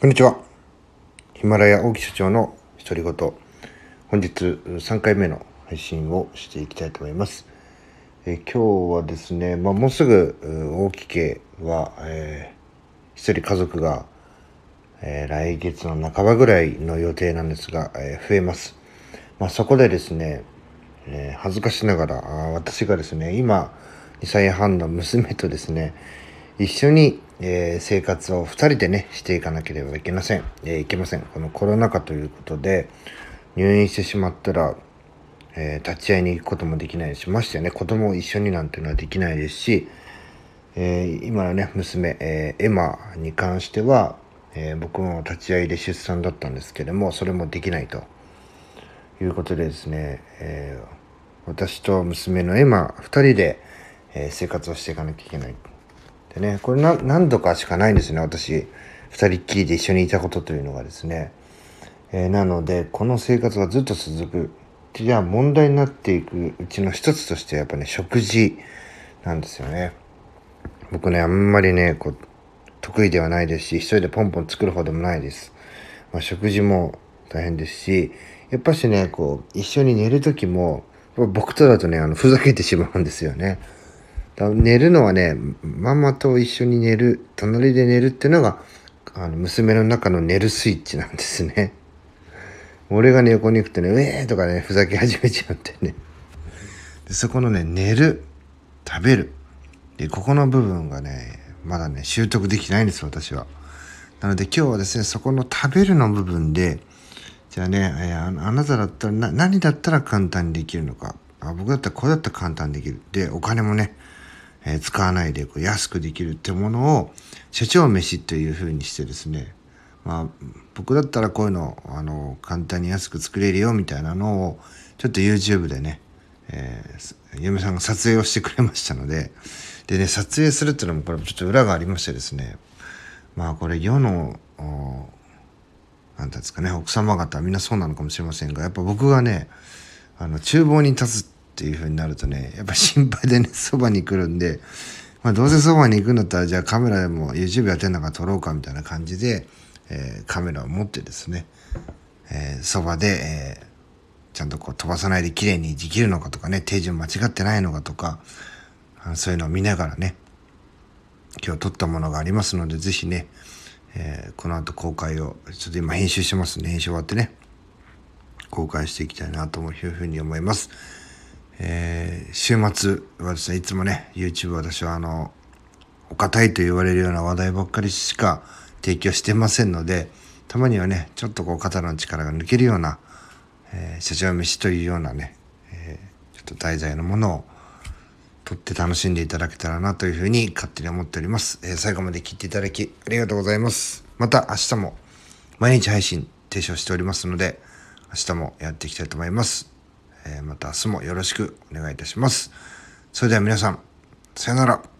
こんにちは。ヒマラヤ大木社長の独り言。本日3回目の配信をしていきたいと思います。え今日はですね、まあ、もうすぐ大木家は、えー、一人家族が、えー、来月の半ばぐらいの予定なんですが、えー、増えます。まあ、そこでですね、え恥ずかしながら私がですね、今2歳半の娘とですね、一緒に、えー、生活を2人でねしていかなければいけません、えー、いけませんこのコロナ禍ということで入院してしまったら、えー、立ち会いに行くこともできないしましてね子供を一緒になんていうのはできないですし、え今のね娘、えエマに関しては、え僕も立ち会いで出産だったんですけどもそれもできないということでですね、え私と娘のエマ2人で、え生活をしていかなきゃいけない。でね、これ何度かしかないんですね、私。二人っきりで一緒にいたことというのがですね。えー、なので、この生活がずっと続く。じゃあ問題になっていくうちの一つとしてやっぱね、食事なんですよね。僕ね、あんまりね、こう、得意ではないですし、一人でポンポン作る方でもないです。まあ、食事も大変ですし、やっぱしね、こう、一緒に寝る時も、僕とだとね、あの、ふざけてしまうんですよね。寝るのはね、ママと一緒に寝る、隣で寝るっていうのが、あの、娘の中の寝るスイッチなんですね。俺がね、横に行くとね、うえーとかね、ふざけ始めちゃってね。でそこのね、寝る、食べる。で、ここの部分がね、まだね、習得できないんです、私は。なので今日はですね、そこの食べるの部分で、じゃあね、えー、あなただったら何だったら簡単にできるのか。あ僕だったらこれだったら簡単にできる。で、お金もね、えー、使わないでこう安くできるってものを社長飯というふうにしてですねまあ僕だったらこういうのあの簡単に安く作れるよみたいなのをちょっと YouTube でね、えー、嫁さんが撮影をしてくれましたのででね撮影するっていうのもこれちょっと裏がありましてですねまあこれ世の何んですかね奥様方はみんなそうなのかもしれませんがやっぱ僕がねあの厨房に立つっていう風になるとね、やっぱ心配でね、そばに来るんで、まあどうせそばに行くんだったら、じゃあカメラでも YouTube やってんだか撮ろうかみたいな感じで、えー、カメラを持ってですね、えー、そばで、えー、ちゃんとこう飛ばさないで綺麗にできるのかとかね、手順間違ってないのかとか、そういうのを見ながらね、今日撮ったものがありますので、ぜひね、えー、この後公開を、ちょっと今編集してますんで、編集終わってね、公開していきたいなというふうに思います。えー、週末はですね、いつもね、YouTube 私はあの、お堅いと言われるような話題ばっかりしか提供してませんので、たまにはね、ちょっとこう肩の力が抜けるような、えー、社長飯というようなね、えー、ちょっと題材のものを撮って楽しんでいただけたらなというふうに勝手に思っております。えー、最後まで聞いていただきありがとうございます。また明日も毎日配信提唱しておりますので、明日もやっていきたいと思います。えー、また明日もよろしくお願いいたします。それでは皆さん、さよなら。